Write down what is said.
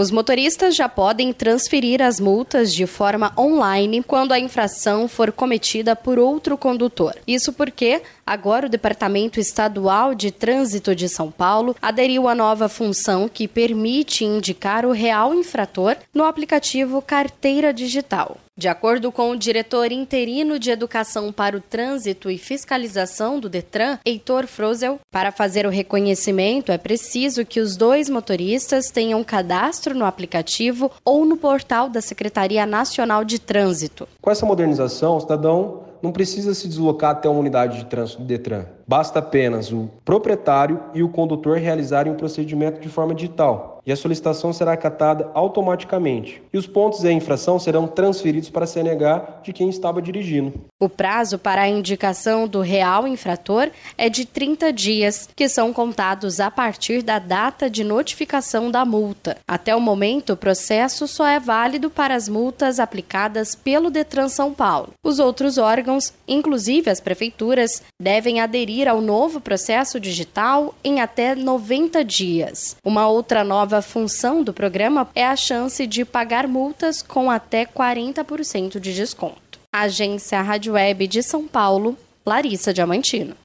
Os motoristas já podem transferir as multas de forma online quando a infração for cometida por outro condutor. Isso porque agora o Departamento Estadual de Trânsito de São Paulo aderiu à nova função que permite indicar o real infrator no aplicativo Carteira Digital. De acordo com o diretor interino de Educação para o Trânsito e Fiscalização do Detran, Heitor Frozel, para fazer o reconhecimento é preciso que os dois motoristas tenham cadastro no aplicativo ou no portal da Secretaria Nacional de Trânsito. Com essa modernização, o cidadão não precisa se deslocar até uma unidade de trânsito do Detran. Basta apenas o proprietário e o condutor realizarem o procedimento de forma digital e a solicitação será acatada automaticamente. E os pontos da infração serão transferidos para a CNH de quem estava dirigindo. O prazo para a indicação do real infrator é de 30 dias, que são contados a partir da data de notificação da multa. Até o momento, o processo só é válido para as multas aplicadas pelo Detran São Paulo. Os outros órgãos, inclusive as prefeituras, devem aderir ao novo processo digital em até 90 dias. Uma outra nova nova função do programa é a chance de pagar multas com até 40% de desconto. Agência Rádio Web de São Paulo, Larissa Diamantino.